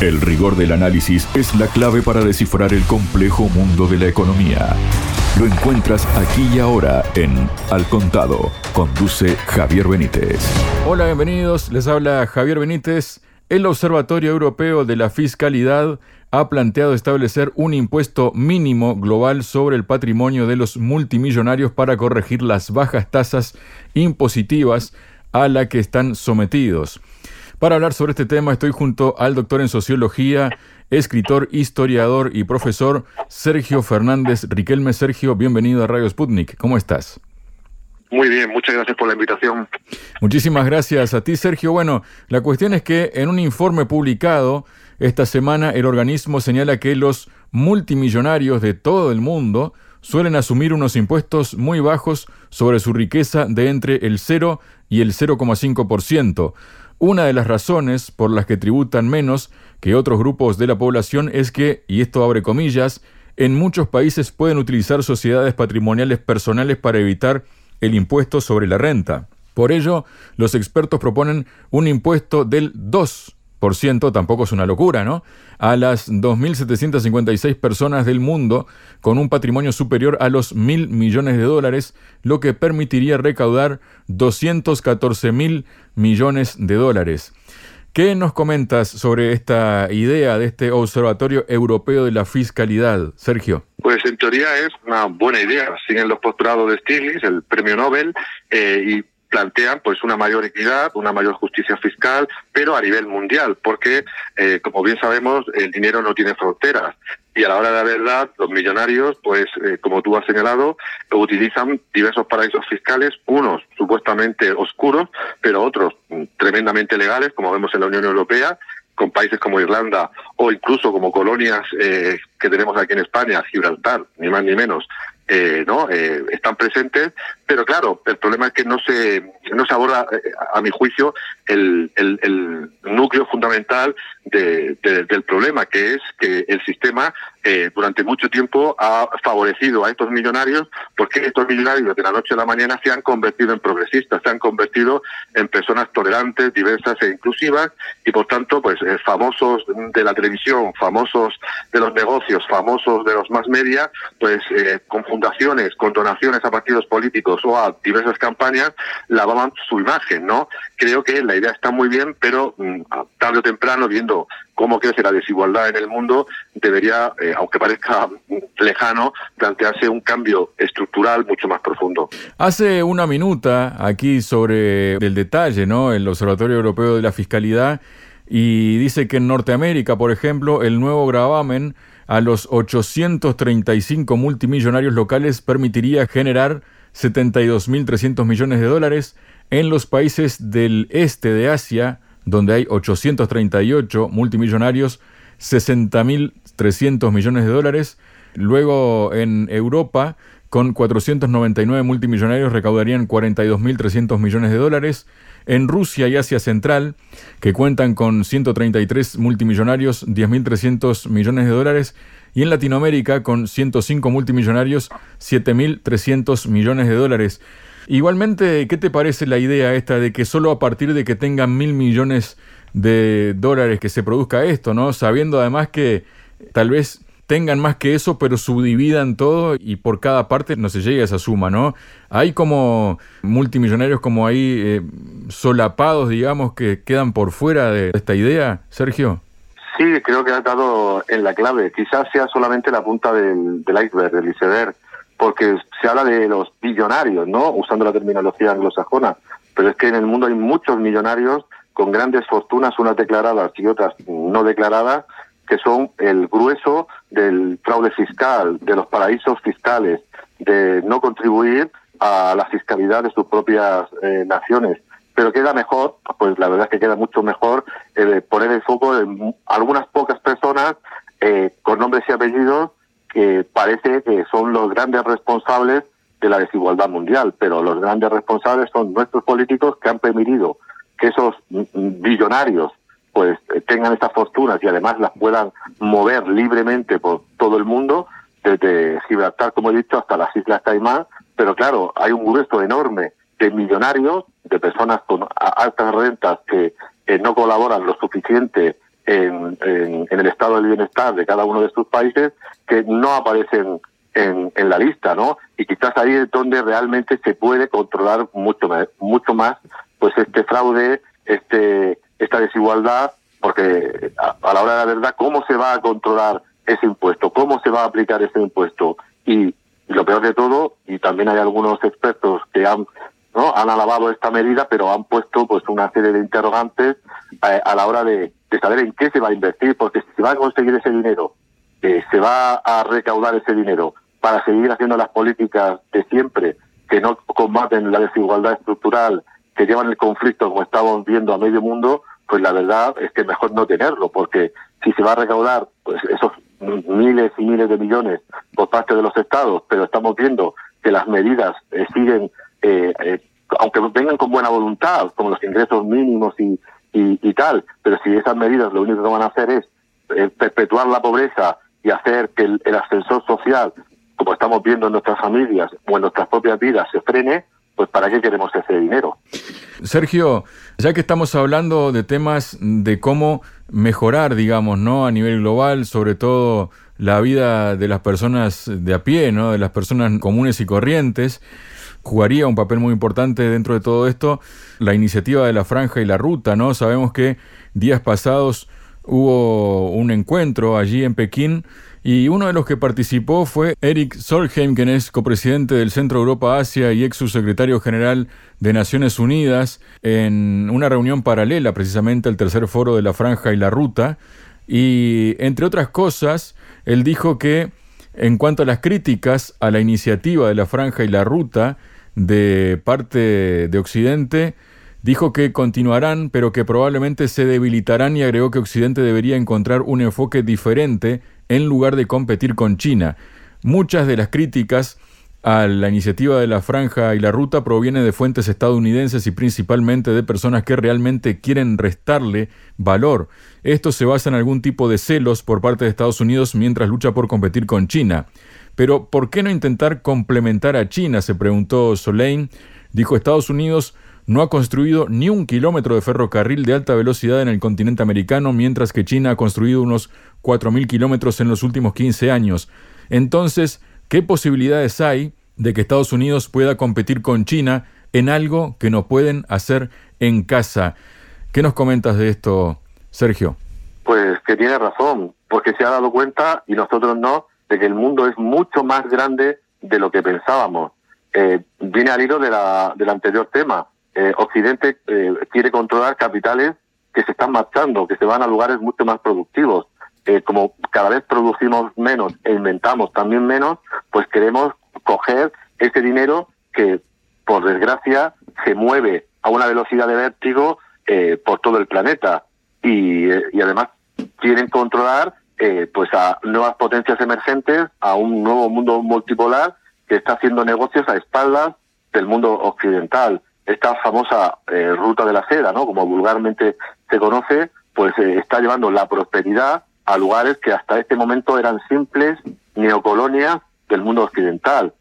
El rigor del análisis es la clave para descifrar el complejo mundo de la economía. Lo encuentras aquí y ahora en Al Contado. Conduce Javier Benítez. Hola, bienvenidos. Les habla Javier Benítez. El Observatorio Europeo de la Fiscalidad ha planteado establecer un impuesto mínimo global sobre el patrimonio de los multimillonarios para corregir las bajas tasas impositivas a la que están sometidos. Para hablar sobre este tema estoy junto al doctor en sociología, escritor, historiador y profesor Sergio Fernández Riquelme. Sergio, bienvenido a Radio Sputnik. ¿Cómo estás? Muy bien, muchas gracias por la invitación. Muchísimas gracias a ti, Sergio. Bueno, la cuestión es que en un informe publicado esta semana el organismo señala que los multimillonarios de todo el mundo suelen asumir unos impuestos muy bajos sobre su riqueza de entre el 0 y el 0,5%. Una de las razones por las que tributan menos que otros grupos de la población es que, y esto abre comillas, en muchos países pueden utilizar sociedades patrimoniales personales para evitar el impuesto sobre la renta. Por ello, los expertos proponen un impuesto del 2 por ciento, tampoco es una locura, ¿no? A las 2.756 personas del mundo con un patrimonio superior a los mil millones de dólares, lo que permitiría recaudar 214 mil millones de dólares. ¿Qué nos comentas sobre esta idea de este Observatorio Europeo de la Fiscalidad, Sergio? Pues en teoría es una buena idea. Siguen los postulados de Stiglitz, el premio Nobel, eh, y plantean pues una mayor equidad, una mayor justicia fiscal, pero a nivel mundial, porque eh, como bien sabemos el dinero no tiene fronteras. Y a la hora de la verdad los millonarios, pues eh, como tú has señalado, utilizan diversos paraísos fiscales, unos supuestamente oscuros, pero otros tremendamente legales, como vemos en la Unión Europea, con países como Irlanda o incluso como colonias eh, que tenemos aquí en España, Gibraltar, ni más ni menos, eh, no eh, están presentes pero claro el problema es que no se no se aborda eh, a mi juicio el, el, el núcleo fundamental de, del problema que es que el sistema eh, durante mucho tiempo ha favorecido a estos millonarios porque estos millonarios de la noche a la mañana se han convertido en progresistas se han convertido en personas tolerantes diversas e inclusivas y por tanto pues eh, famosos de la televisión famosos de los negocios famosos de los más media pues eh, con fundaciones, con donaciones a partidos políticos o a diversas campañas, lavaban su imagen, ¿no? Creo que la idea está muy bien, pero mm, tarde o temprano, viendo cómo crece la desigualdad en el mundo, debería, eh, aunque parezca lejano, plantearse un cambio estructural mucho más profundo. Hace una minuta aquí sobre el detalle, ¿no? El Observatorio Europeo de la Fiscalidad y dice que en Norteamérica, por ejemplo, el nuevo gravamen a los 835 multimillonarios locales permitiría generar 72.300 millones de dólares. En los países del este de Asia, donde hay 838 multimillonarios, 60.300 millones de dólares. Luego en Europa, con 499 multimillonarios, recaudarían 42.300 millones de dólares. En Rusia y Asia Central, que cuentan con 133 multimillonarios, 10.300 millones de dólares, y en Latinoamérica, con 105 multimillonarios, 7.300 millones de dólares. Igualmente, ¿qué te parece la idea esta de que solo a partir de que tengan mil millones de dólares que se produzca esto, ¿no? Sabiendo además que tal vez tengan más que eso, pero subdividan todo y por cada parte no se llega a esa suma, ¿no? Hay como multimillonarios como ahí eh, solapados, digamos, que quedan por fuera de esta idea, Sergio. Sí, creo que has dado en la clave. Quizás sea solamente la punta del, del iceberg, del iceberg, porque se habla de los billonarios, ¿no? Usando la terminología anglosajona. Pero es que en el mundo hay muchos millonarios con grandes fortunas, unas declaradas y otras no declaradas, que son el grueso del fraude fiscal, de los paraísos fiscales, de no contribuir a la fiscalidad de sus propias eh, naciones. Pero queda mejor, pues la verdad es que queda mucho mejor eh, poner el foco en algunas pocas personas eh, con nombres y apellidos que parece que son los grandes responsables de la desigualdad mundial, pero los grandes responsables son nuestros políticos que han permitido que esos billonarios pues tengan estas fortunas y además las puedan mover libremente por todo el mundo, desde Gibraltar, como he dicho, hasta las Islas Caimán, pero claro, hay un grueso enorme de millonarios, de personas con altas rentas que no colaboran lo suficiente en, el estado del bienestar de cada uno de sus países que no aparecen en, en, la lista, ¿no? Y quizás ahí es donde realmente se puede controlar mucho más, mucho más, pues este fraude, este, esta desigualdad, porque a, a la hora de la verdad, ¿cómo se va a controlar ese impuesto? ¿Cómo se va a aplicar ese impuesto? Y lo peor de todo, y también hay algunos expertos que han ¿no? han alabado esta medida, pero han puesto pues una serie de interrogantes eh, a la hora de, saber en qué se va a invertir, porque si se va a conseguir ese dinero, eh, se va a recaudar ese dinero para seguir haciendo las políticas de siempre, que no combaten la desigualdad estructural, que llevan el conflicto como estamos viendo a medio mundo, pues la verdad es que mejor no tenerlo, porque si se va a recaudar pues esos miles y miles de millones por parte de los estados, pero estamos viendo que las medidas eh, siguen eh, eh, aunque vengan con buena voluntad, como los ingresos mínimos y, y, tal, pero si esas medidas lo único que van a hacer es eh, perpetuar la pobreza y hacer que el, ascensor social, como estamos viendo en nuestras familias o en nuestras propias vidas, se frene, pues ¿para qué queremos ese dinero? Sergio, ya que estamos hablando de temas de cómo mejorar, digamos, ¿no? A nivel global, sobre todo la vida de las personas de a pie, ¿no? De las personas comunes y corrientes jugaría un papel muy importante dentro de todo esto la iniciativa de la franja y la ruta, ¿no? Sabemos que días pasados hubo un encuentro allí en Pekín y uno de los que participó fue Eric Solheim, quien es copresidente del Centro Europa-Asia y ex subsecretario general de Naciones Unidas, en una reunión paralela precisamente al tercer foro de la franja y la ruta. Y entre otras cosas, él dijo que en cuanto a las críticas a la iniciativa de la franja y la ruta de parte de Occidente, dijo que continuarán, pero que probablemente se debilitarán y agregó que Occidente debería encontrar un enfoque diferente en lugar de competir con China. Muchas de las críticas a la iniciativa de la franja y la ruta provienen de fuentes estadounidenses y principalmente de personas que realmente quieren restarle valor. Esto se basa en algún tipo de celos por parte de Estados Unidos mientras lucha por competir con China. Pero ¿por qué no intentar complementar a China? se preguntó Solein. Dijo Estados Unidos no ha construido ni un kilómetro de ferrocarril de alta velocidad en el continente americano, mientras que China ha construido unos 4.000 kilómetros en los últimos 15 años. Entonces, ¿qué posibilidades hay de que Estados Unidos pueda competir con China en algo que no pueden hacer en casa? ¿Qué nos comentas de esto, Sergio? Pues que tiene razón, porque se ha dado cuenta, y nosotros no, de que el mundo es mucho más grande de lo que pensábamos. Eh, viene al hilo de la, del anterior tema. Eh, Occidente eh, quiere controlar capitales que se están marchando, que se van a lugares mucho más productivos. Eh, como cada vez producimos menos e inventamos también menos, pues queremos coger ese dinero que, por desgracia, se mueve a una velocidad de vértigo eh, por todo el planeta. Y, y además quieren controlar eh, pues a nuevas potencias emergentes, a un nuevo mundo multipolar que está haciendo negocios a espaldas del mundo occidental. Esta famosa eh, ruta de la seda, ¿no? Como vulgarmente se conoce, pues eh, está llevando la prosperidad a lugares que hasta este momento eran simples neocolonias del mundo occidental.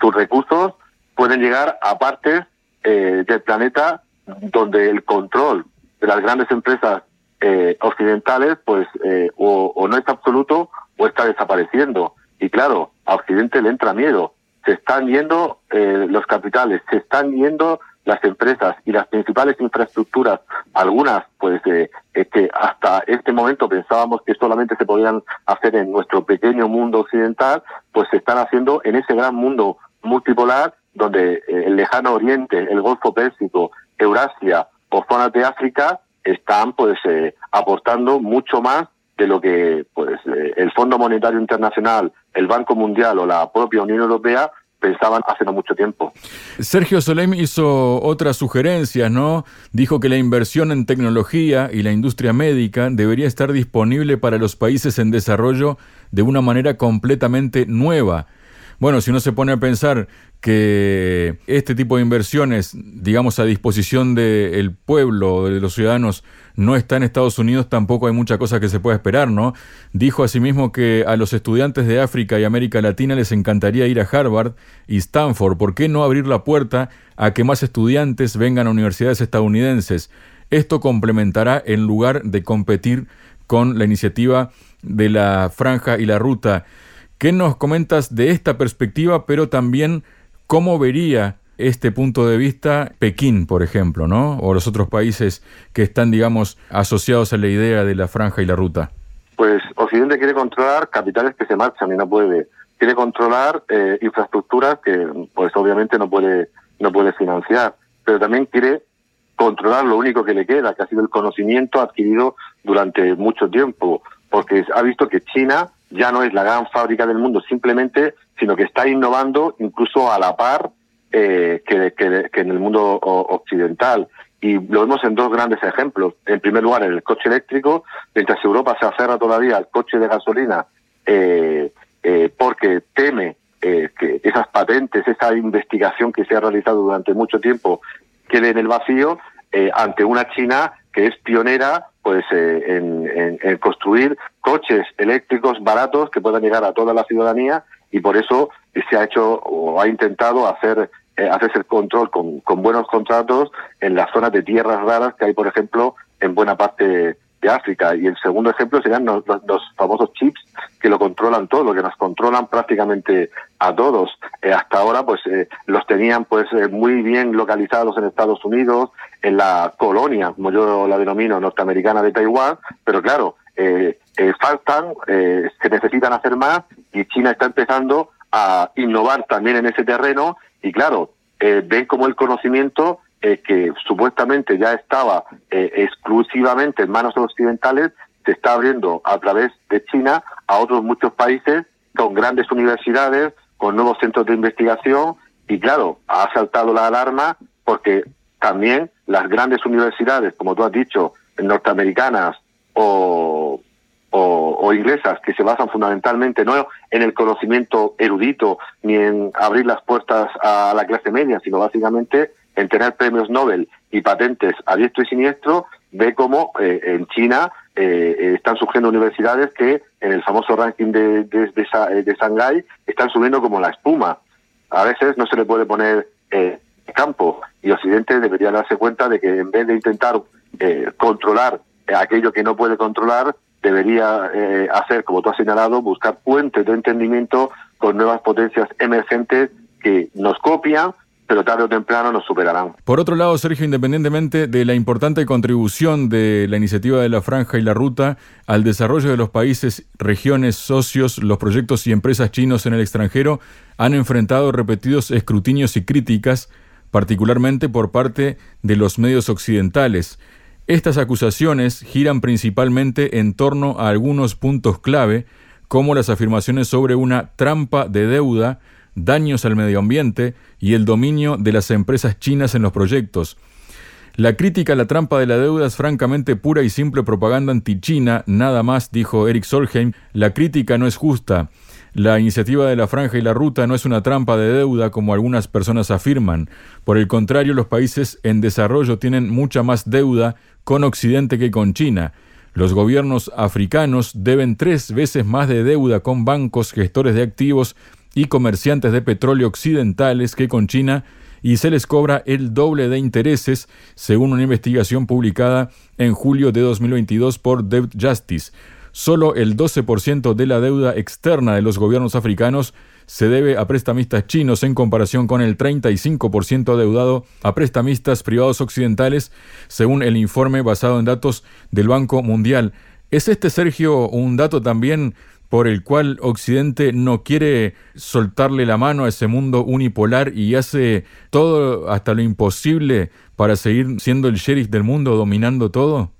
sus recursos pueden llegar a partes del planeta donde el control de las grandes empresas eh, occidentales, pues eh, o, no está absoluto o está desapareciendo. Y claro, a Occidente le entra miedo. Se están yendo eh, los capitales, se están yendo las empresas y las principales infraestructuras, algunas pues eh, que hasta este momento pensábamos que solamente se podían hacer en nuestro pequeño mundo occidental, pues se están haciendo en ese gran mundo multipolar donde el lejano oriente, el Golfo Pérsico, Eurasia o zonas de África están pues eh, aportando mucho más de lo que pues eh, el Fondo Monetario Internacional, el Banco Mundial o la propia Unión Europea pensaban hace no mucho tiempo. Sergio Solem hizo otras sugerencias, ¿no? Dijo que la inversión en tecnología y la industria médica debería estar disponible para los países en desarrollo de una manera completamente nueva. Bueno, si uno se pone a pensar que este tipo de inversiones, digamos, a disposición del pueblo, de los ciudadanos, no está en Estados Unidos, tampoco hay mucha cosa que se pueda esperar, ¿no? Dijo asimismo que a los estudiantes de África y América Latina les encantaría ir a Harvard y Stanford. ¿Por qué no abrir la puerta a que más estudiantes vengan a universidades estadounidenses? esto complementará en lugar de competir con la iniciativa de la franja y la ruta. ¿Qué nos comentas de esta perspectiva, pero también cómo vería este punto de vista Pekín, por ejemplo, ¿no? O los otros países que están, digamos, asociados a la idea de la franja y la ruta. Pues Occidente quiere controlar capitales que se marchan y no puede. Quiere controlar eh, infraestructuras que, pues obviamente no puede, no puede financiar. Pero también quiere controlar lo único que le queda, que ha sido el conocimiento adquirido durante mucho tiempo, porque ha visto que China ya no es la gran fábrica del mundo simplemente, sino que está innovando incluso a la par eh, que, que, en el mundo occidental. Y lo vemos en dos grandes ejemplos. En primer lugar, en el coche eléctrico, mientras Europa se aferra todavía al coche de gasolina eh, eh, porque teme eh, que esas patentes, esa investigación que se ha realizado durante mucho tiempo quede en el vacío ante una China que es pionera pues eh, en, en, construir coches eléctricos baratos que puedan llegar a toda la ciudadanía y por eso se ha hecho o ha intentado hacer eh, hacerse el control con, con buenos contratos en las zonas de tierras raras que hay por ejemplo en buena parte de África. Y el segundo ejemplo serían los, famosos chips que lo controlan todo, que nos controlan prácticamente a todos. Eh, hasta ahora, pues eh, los tenían pues eh, muy bien localizados en Estados Unidos, en la colonia, como yo la denomino, norteamericana de Taiwán, pero claro, faltan, se necesitan hacer más y China está empezando a innovar también en ese terreno y claro, ven como el conocimiento eh, que supuestamente ya estaba eh, exclusivamente en manos occidentales, se está abriendo a través de China a otros muchos países con grandes universidades, con nuevos centros de investigación y claro, ha saltado la alarma porque también las grandes universidades, como tú has dicho, norteamericanas o, o, inglesas, que se basan fundamentalmente no en el conocimiento erudito ni en abrir las puertas a la clase media, sino básicamente en tener premios Nobel y patentes a diestro y siniestro, ve cómo eh, en China eh, eh, están surgiendo universidades que en el famoso ranking de, de, de, Shanghái están subiendo como la espuma. A veces no se le puede poner campo y Occidente debería darse cuenta de que en vez de intentar controlar aquello que no puede controlar, debería hacer, como tú has señalado, buscar puentes de entendimiento con nuevas potencias emergentes que nos copian, pero tarde o temprano nos superarán. Por otro lado, Sergio, independientemente de la importante contribución de la iniciativa de la Franja y la Ruta al desarrollo de los países, regiones, socios, los proyectos y empresas chinos en el extranjero han enfrentado repetidos escrutinios y críticas, particularmente por parte de los medios occidentales. Estas acusaciones giran principalmente en torno a algunos puntos clave, como las afirmaciones sobre una trampa de deuda, daños al medio ambiente y el dominio de las empresas chinas en los proyectos. La crítica a la trampa de la deuda es francamente pura y simple propaganda anti-China, nada más, dijo Eric Solheim. La crítica no es justa. La iniciativa de la franja y la ruta no es una trampa de deuda como algunas personas afirman. Por el contrario, los países en desarrollo tienen mucha más deuda con Occidente que con China. Los gobiernos africanos deben tres veces más de deuda con bancos, gestores de activos y comerciantes de petróleo occidentales que con China y se les cobra el doble de intereses, según una investigación publicada en julio de 2022 por Debt Justice. Solo el 12% de la deuda externa de los gobiernos africanos se debe a prestamistas chinos en comparación con el 35% deudado a prestamistas privados occidentales, según el informe basado en datos del Banco Mundial. ¿Es este, Sergio, un dato también por el cual Occidente no quiere soltarle la mano a ese mundo unipolar y hace todo hasta lo imposible para seguir siendo el sheriff del mundo, dominando todo?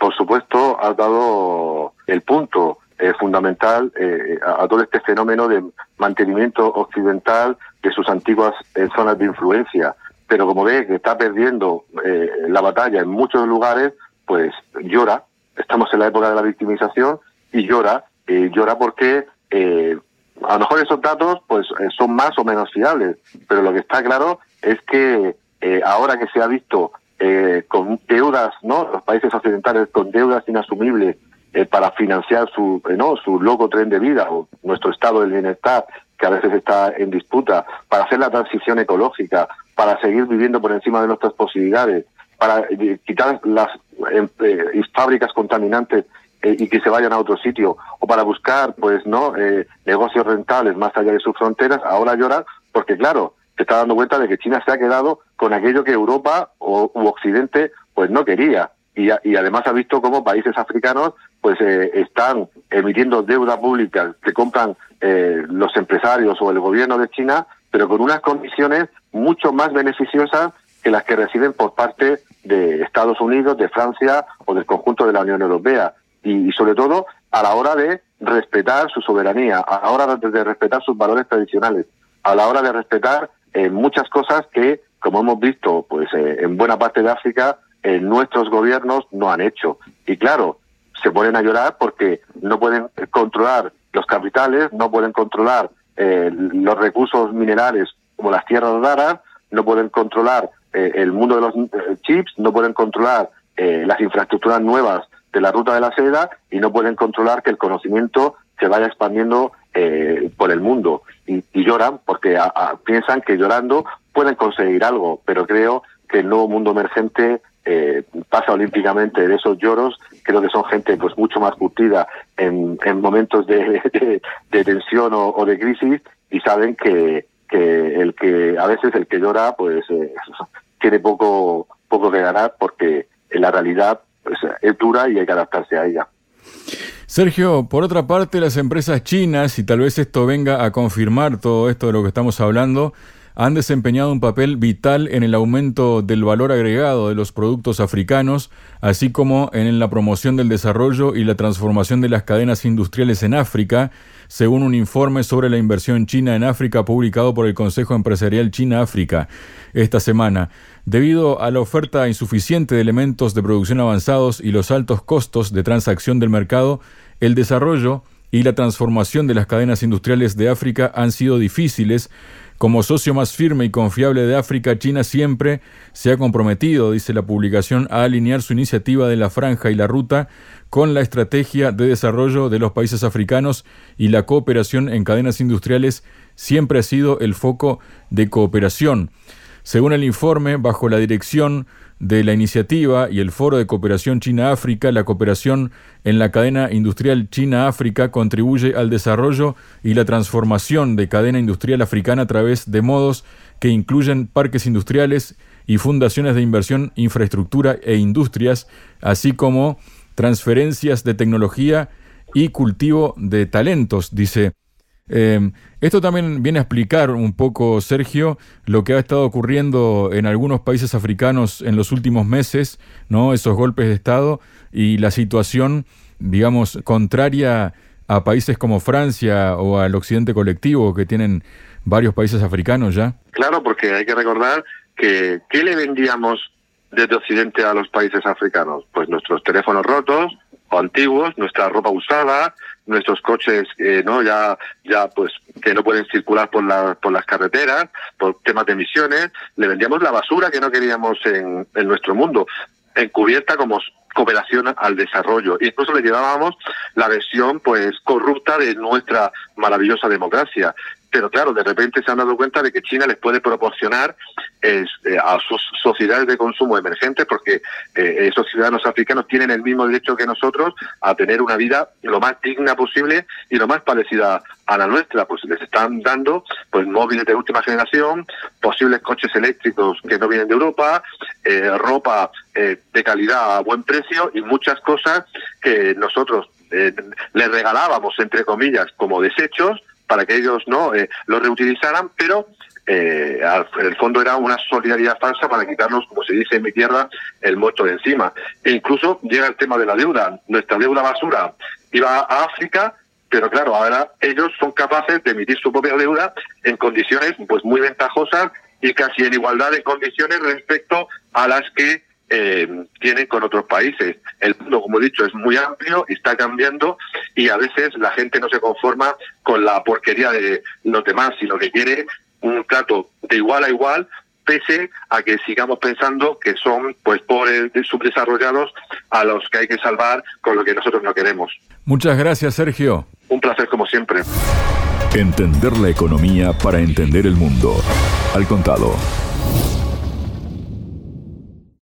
Por supuesto, ha dado el punto eh, fundamental eh, a, todo este fenómeno de mantenimiento occidental de sus antiguas eh, zonas de influencia. Pero como ve que está perdiendo la batalla en muchos lugares, pues llora. Estamos en la época de la victimización y llora eh, llora porque eh, a lo mejor esos datos pues eh, son más o menos fiables, pero lo que está claro es que eh, ahora que se ha visto con deudas, ¿no? Los países occidentales con deudas inasumibles para financiar su, ¿no? Su loco tren de vida o nuestro estado del bienestar que a veces está en disputa, para hacer la transición ecológica, para seguir viviendo por encima de nuestras posibilidades, para quitar las fábricas contaminantes y que se vayan a otro sitio o para buscar pues no negocios rentables más allá de sus fronteras ahora llora porque claro se está dando cuenta de que China se ha quedado con aquello que Europa o, u Occidente pues no quería y, y, además ha visto cómo países africanos pues eh, están emitiendo deuda pública que compran eh, los empresarios o el gobierno de China, pero con unas condiciones mucho más beneficiosas que las que reciben por parte de Estados Unidos, de Francia o del conjunto de la Unión Europea. Y, sobre todo a la hora de respetar su soberanía, a la hora de, respetar sus valores tradicionales, a la hora de respetar eh, muchas cosas que, como hemos visto pues en buena parte de África, eh, nuestros gobiernos no han hecho. Y claro, se ponen a llorar porque no pueden controlar los capitales, no pueden controlar eh, los recursos minerales como las tierras raras, no pueden controlar eh, el mundo de los chips, no pueden controlar las infraestructuras nuevas de la ruta de la seda y no pueden controlar que el conocimiento se vaya expandiendo por el mundo. Y, lloran porque piensan que llorando pueden conseguir algo, pero creo que el nuevo mundo emergente eh, pasa olímpicamente de esos lloros, creo que son gente pues mucho más curtida en, en momentos de, de, tensión o, de crisis y saben que, que el que a veces el que llora pues eh, tiene poco poco que ganar porque la realidad pues, es dura y hay que adaptarse a ella. Sergio, por otra parte, las empresas chinas, y tal vez esto venga a confirmar todo esto de lo que estamos hablando, han desempeñado un papel vital en el aumento del valor agregado de los productos africanos, así como en la promoción del desarrollo y la transformación de las cadenas industriales en África, según un informe sobre la inversión china en África publicado por el Consejo Empresarial China-África esta semana. Debido a la oferta insuficiente de elementos de producción avanzados y los altos costos de transacción del mercado, el desarrollo y la transformación de las cadenas industriales de África han sido difíciles, como socio más firme y confiable de África, China siempre se ha comprometido, dice la publicación, a alinear su iniciativa de la franja y la ruta con la estrategia de desarrollo de los países africanos y la cooperación en cadenas industriales siempre ha sido el foco de cooperación. Según el informe, bajo la dirección de la iniciativa y el Foro de Cooperación China-África, la cooperación en la cadena industrial China-África contribuye al desarrollo y la transformación de cadena industrial africana a través de modos que incluyen parques industriales y fundaciones de inversión, infraestructura e industrias, así como transferencias de tecnología y cultivo de talentos, dice Em, esto también viene a explicar un poco, Sergio, lo que ha estado ocurriendo en algunos países africanos en los últimos meses, ¿no? Esos golpes de Estado y la situación, digamos, contraria a países como Francia o al occidente colectivo que tienen varios países africanos ya. Claro, porque hay que recordar que ¿qué le vendíamos desde Occidente a los países africanos? Pues nuestros teléfonos rotos o antiguos, nuestra ropa usada, nuestros coches eh, no ya ya pues que no pueden circular por la, por las carreteras por temas de emisiones le vendíamos la basura que no queríamos en, en nuestro mundo encubierta como cooperación al desarrollo. Incluso le llevábamos la versión pues corrupta de nuestra maravillosa democracia. Pero claro, de repente se han dado cuenta de que China les puede proporcionar eh, a sus sociedades de consumo emergentes, porque eh, esos ciudadanos africanos tienen el mismo derecho que nosotros a tener una vida lo más digna posible y lo más parecida a la nuestra. Pues les están dando pues móviles de última generación, posibles coches eléctricos que no vienen de Europa, eh, ropa de calidad a buen precio y muchas cosas que nosotros les regalábamos, entre comillas, como desechos para que ellos no eh, lo reutilizaran, pero eh, en el fondo era una solidaridad falsa para quitarnos, como se dice en mi tierra, el muerto de encima. E incluso llega el tema de la deuda. Nuestra deuda basura iba a África, pero claro, ahora ellos son capaces de emitir su propia deuda en condiciones pues muy ventajosas y casi en igualdad de condiciones respecto a las que eh, tienen con otros países. El mundo, como he dicho, es muy amplio y está cambiando y a veces la gente no se conforma con la porquería de los demás, sino que quiere un trato de igual a igual pese a que sigamos pensando que son pues pobres subdesarrollados a los que hay que salvar con lo que nosotros no queremos. Muchas gracias, Sergio. Un placer como siempre. Entender la economía para entender el mundo. Al contado.